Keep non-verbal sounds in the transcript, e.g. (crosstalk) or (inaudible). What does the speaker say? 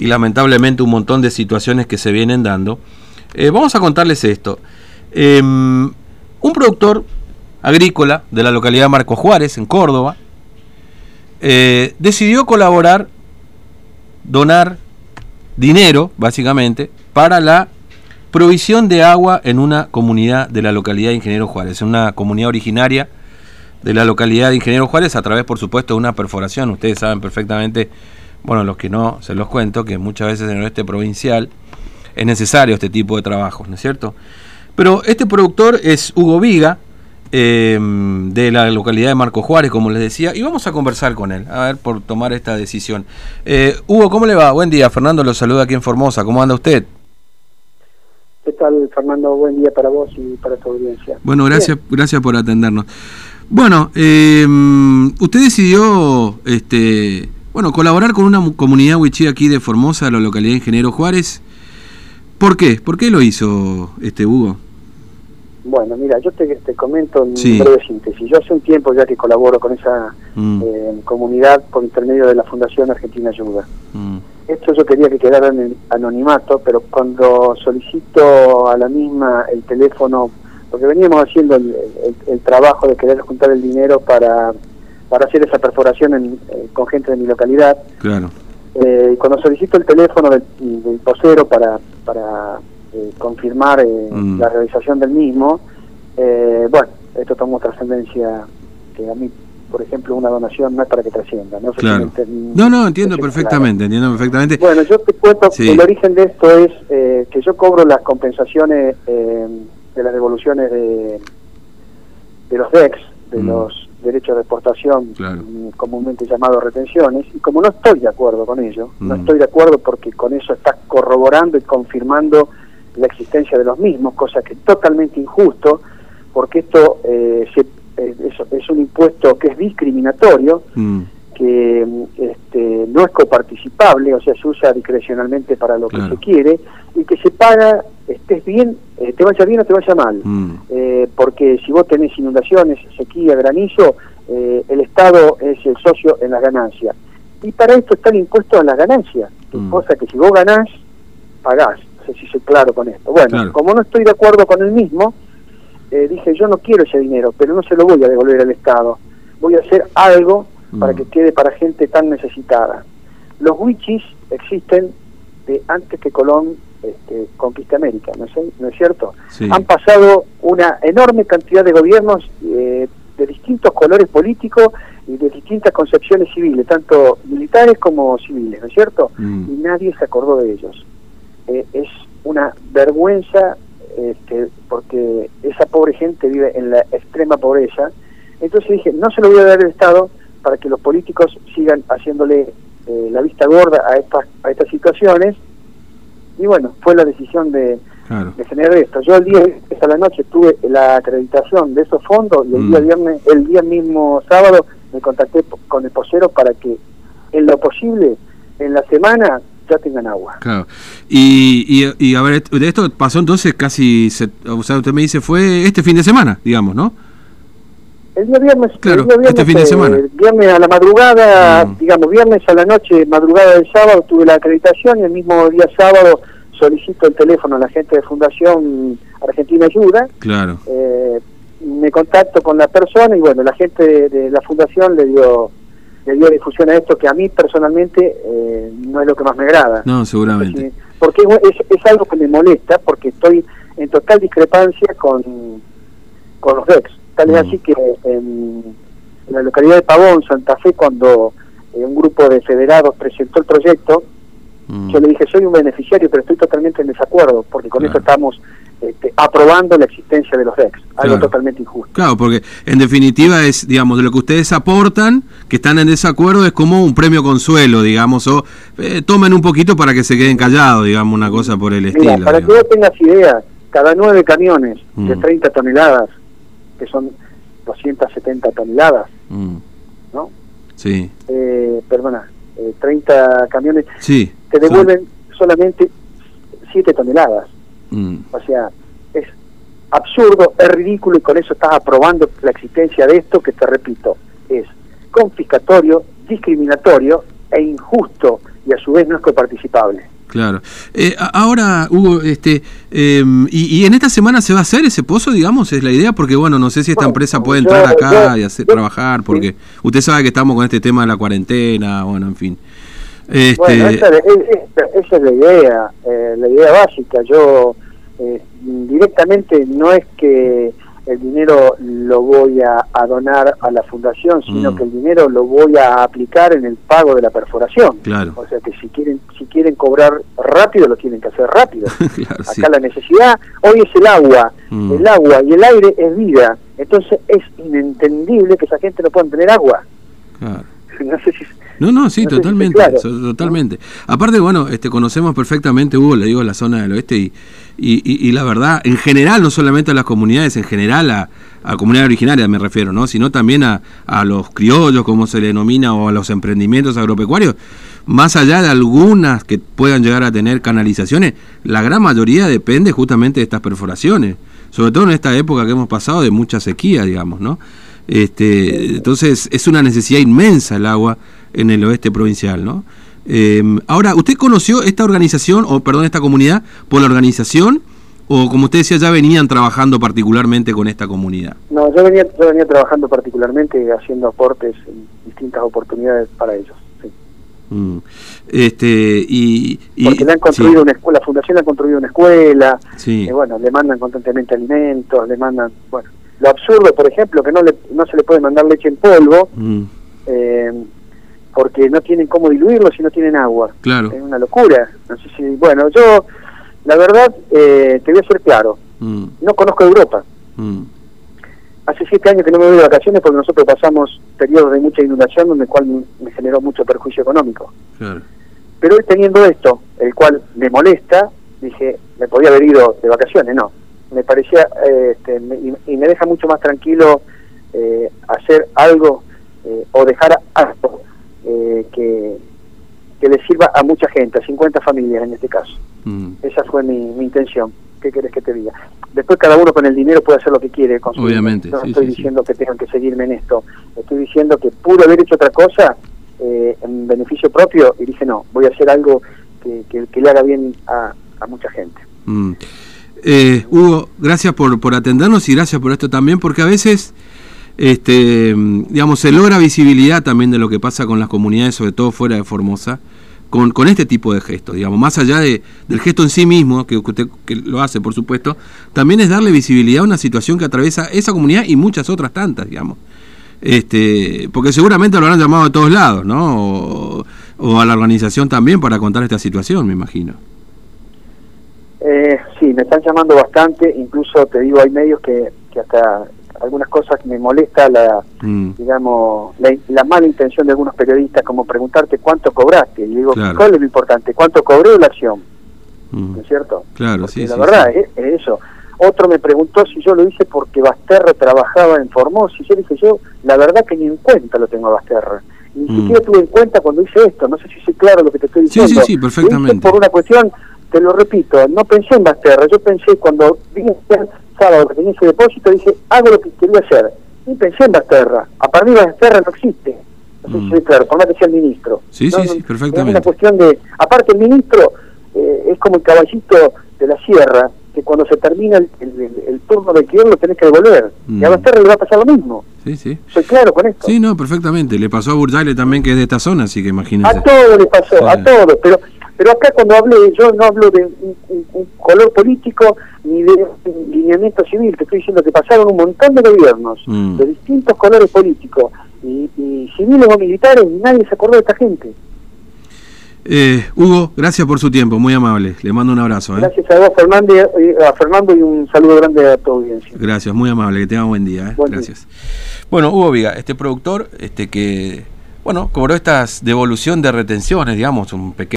y lamentablemente un montón de situaciones que se vienen dando. Eh, vamos a contarles esto. Em, un productor agrícola de la localidad de Marco Juárez, en Córdoba, eh, decidió colaborar, donar dinero, básicamente, para la provisión de agua en una comunidad de la localidad de Ingeniero Juárez, en una comunidad originaria de la localidad de Ingeniero Juárez, a través, por supuesto, de una perforación. Ustedes saben perfectamente, bueno, los que no, se los cuento, que muchas veces en el oeste provincial es necesario este tipo de trabajos, ¿no es cierto? Pero este productor es Hugo Viga, eh, de la localidad de Marco Juárez, como les decía, y vamos a conversar con él, a ver, por tomar esta decisión. Eh, Hugo, ¿cómo le va? Buen día, Fernando lo saluda aquí en Formosa, ¿cómo anda usted? ¿Qué tal, Fernando? Buen día para vos y para tu audiencia. Bueno, gracias, gracias por atendernos. Bueno, eh, usted decidió, este, bueno, colaborar con una comunidad wichí aquí de Formosa, la localidad de Ingeniero Juárez. ¿Por qué? ¿Por qué lo hizo este Hugo? Bueno, mira, yo te, te comento en breve síntesis. Yo hace un tiempo ya que colaboro con esa mm. eh, comunidad por intermedio de la Fundación Argentina Ayuda. Mm. Esto yo quería que quedara en el anonimato, pero cuando solicito a la misma el teléfono, porque veníamos haciendo el, trabajo de querer juntar el dinero para, para hacer esa perforación en, eh, con gente de mi localidad. Claro. Eh, cuando solicito el teléfono del, del posero para, para eh, confirmar eh, mm. la realización del mismo, eh, bueno, esto tomó trascendencia que a mí, por ejemplo, una donación no es para que trascienda. No, no, no, entiendo perfectamente, entiendo perfectamente. Bueno, yo te cuento, el origen de esto es que yo cobro las compensaciones de las devoluciones de, de los DEX, de mm. los derechos de exportación, mm, comúnmente llamados retenciones, y como no estoy de acuerdo con ello, no estoy de acuerdo porque con eso estás corroborando y confirmando la existencia de los mismos, cosa que es totalmente injusto, porque esto eh, eh, es, un impuesto que es discriminatorio, mm. que este, no es coparticipable, o sea, se usa discrecionalmente para lo que se quiere, y que se paga, estés bien, eh, te vaya bien o te vaya mal, mm. porque si vos tenés inundaciones, sequía, granizo, el Estado es el socio en las ganancias. Y para esto está el impuesto a las ganancias, mm. cosa que si vos ganás, pagás si soy claro con esto. Bueno, como no estoy de acuerdo con el mismo, eh, dije, yo no quiero ese dinero, pero no se lo voy a devolver al Estado. Voy a hacer algo para mm. que quede para gente tan necesitada. Los wichis existen de antes que Colón este, conquiste América, ¿no es, ¿no es cierto? Han pasado una enorme cantidad de gobiernos eh, de distintos colores políticos y de distintas concepciones civiles, tanto militares como civiles, ¿no es cierto? Mm. Y nadie se acordó de ellos. Eh, es una vergüenza este, porque esa pobre gente vive en la extrema pobreza. Entonces dije, no se lo voy a dar al Estado para que los políticos sigan haciéndole eh, la vista gorda a estas, a estas situaciones. Y bueno, fue la decisión de, generar esto. Yo el día esta la noche tuve la acreditación de esos fondos y el día mm. viernes, el día mismo sábado me contacté con el posero para que en lo posible en la semana ya tengan agua. Claro. Y, y, a ver, de esto pasó entonces casi, o sea, usted me dice, fue este fin de semana, digamos, ¿no? El día viernes, claro, el día viernes, este fin de semana. El viernes a la madrugada, mm. digamos, viernes a la noche, madrugada del sábado, tuve la acreditación y el mismo día sábado solicito el teléfono a la gente de Fundación Argentina Ayuda. Claro. Eh, me contacto con la persona y bueno, la gente de la fundación le dio le dio difusión a esto que a mí personalmente eh, no es lo que más me agrada. No, seguramente. Porque es, algo que me molesta porque estoy en total discrepancia con, con los DEX. Tal es mm. así que en, la localidad de Pavón, Santa Fe, cuando eh, un grupo de federados presentó el proyecto, mm. yo le dije, soy un beneficiario, pero estoy totalmente en desacuerdo, porque con esto estamos este, aprobando la existencia de los DEX, algo totalmente injusto. Claro, porque en definitiva es, digamos, de lo que ustedes aportan, que están en desacuerdo, es como un premio consuelo, digamos, o eh, tomen un poquito para que se queden callados, digamos, una cosa por el estilo. Para que vos tengas idea, cada nueve camiones de 30 mm. toneladas, que son 270 toneladas, mm. ¿no? Sí. Eh, perdona, 30 eh, camiones, sí, te devuelven solamente 7 toneladas. Mm. O sea, es absurdo, es ridículo y con eso estás aprobando la existencia de esto que te repito, es confiscatorio, discriminatorio e injusto y a su vez no es coparticipable. Claro. Eh, ahora, Hugo, este, em, y, en esta semana se va a hacer ese pozo, digamos, es la idea, porque bueno, no sé si esta empresa puede entrar acá y hacer trabajar, porque usted sabe que estamos con este tema de la cuarentena, bueno, en fin. Este... Bueno, esa, es la idea, eh, la idea básica. Yo eh, directamente no es que el dinero lo voy a, donar a la fundación, sino mm. que el dinero lo voy a aplicar en el pago de la perforación. Claro. O sea que si quieren quieren cobrar rápido lo tienen que hacer rápido. (laughs) Acá la necesidad hoy es el agua, mm. el agua y el aire es vida. Entonces es inentendible que esa gente no pueda tener agua. Claro. (laughs) No sé si no, no, sí, totalmente, totalmente. Aparte, bueno, este, conocemos perfectamente, Hugo, le digo, la zona del oeste y, y, la verdad, en general, no solamente a las comunidades, en general a, a comunidad originaria me refiero, ¿no? Sino también a, a los criollos, como se le denomina, o a los emprendimientos agropecuarios, más allá de algunas que puedan llegar a tener canalizaciones, la gran mayoría depende justamente de estas perforaciones, sobre todo en esta época que hemos pasado de mucha sequía, digamos, ¿no? Este, entonces es una necesidad inmensa el agua en el oeste provincial, ¿no? Eh, ahora, ¿usted conoció esta organización, o perdón, esta comunidad, por la organización? ¿O como usted decía, ya venían trabajando particularmente con esta comunidad? No, yo venía, yo venía trabajando particularmente haciendo aportes en distintas oportunidades para ellos. Mm. Este, y, Porque le han construido una escuela, la fundación ha construido una escuela, sí. y bueno, le mandan constantemente alimentos, le mandan, bueno, lo absurdo, por ejemplo, que no, le, no se le puede mandar leche en polvo, mm. eh, porque no tienen cómo diluirlo si no tienen agua. Claro. Es una locura. No sé si, bueno, yo, la verdad, eh, te voy a ser claro. Mm. No conozco Europa. Hace siete años que no me voy de vacaciones porque nosotros pasamos periodos de mucha inundación donde el cual me generó mucho perjuicio económico. Claro. Pero hoy teniendo esto, el cual me molesta, dije, me podía haber ido de vacaciones, no. Me parecía, eh, este, y, me deja mucho más tranquilo eh, hacer algo o dejar algo eh, que, que le sirva a mucha gente, a 50 familias en este caso. Mm. Esa fue mi, intención. ¿Qué querés que te diga? Después cada uno con el dinero puede hacer lo que quiere con Obviamente. No estoy diciendo que tengan que seguirme en esto. Estoy diciendo que pude haber hecho otra cosa eh, en beneficio propio y dije no, voy a hacer algo que, que, le haga bien a, a mucha gente. Mm. Eh, Hugo, gracias por, por atendernos y gracias por esto también, porque a veces este, digamos, se logra visibilidad también de lo que pasa con las comunidades, sobre todo fuera de Formosa, con, con este tipo de gestos, digamos, más allá de, del gesto en sí mismo, que usted que lo hace, por supuesto, también es darle visibilidad a una situación que atraviesa esa comunidad y muchas otras tantas, digamos. Este, porque seguramente lo habrán llamado de todos lados, ¿no? O, a la organización también para contar esta situación, me imagino. Eh, sí, me están llamando bastante, incluso te digo, hay medios que, que hasta algunas cosas me molesta la mm. digamos la, mala intención de algunos periodistas como preguntarte cuánto cobraste. Y digo cuál es lo importante cuánto cobré la acción mm. ¿no es cierto? claro sí la verdad es, eso. Otro me preguntó si yo lo hice porque Basterra trabajaba en Formosa. Y yo dije yo la verdad que ni en cuenta lo tengo a Basterra. Ni mm. siquiera tuve en cuenta cuando hice esto. No sé si soy claro lo que te estoy diciendo sí sí sí perfectamente. Por una cuestión te lo repito no pensé en Basterra. Yo pensé cuando vine sábado que tenía ese depósito, dije, hago lo que quería hacer. Y pensé en Basterra. A partir de Basterra no existe. No sé si mm. claro, por más que sea el ministro. Sí, sí, sí, perfectamente. Es una cuestión de... Aparte, el ministro eh, es como el caballito de la sierra, que cuando se termina el, el, turno de guion lo tenés que devolver. Y a mm. Basterra le va a pasar lo mismo. Sí, sí. Soy claro con esto. Sí, no, perfectamente. Le pasó a Burdaile también, que es de esta zona, así que imagínate. A todo le pasó, a todo. Pero pero acá cuando hablé, yo no hablo de un, color político ni de un lineamiento civil, te estoy diciendo que pasaron un montón de gobiernos mm. de distintos colores políticos, y, civiles o militares, y nadie se acordó de esta gente. Eh, Hugo, gracias por su tiempo, muy amable. Le mando un abrazo. ¿eh? Gracias a vos, Fernando, a Fernando, y un saludo grande a tu audiencia. Gracias, muy amable, que tenga buen día. ¿eh? gracias. Bueno, Hugo Viga, este productor este que, bueno, cobró estas devolución de retenciones, digamos, un pequeño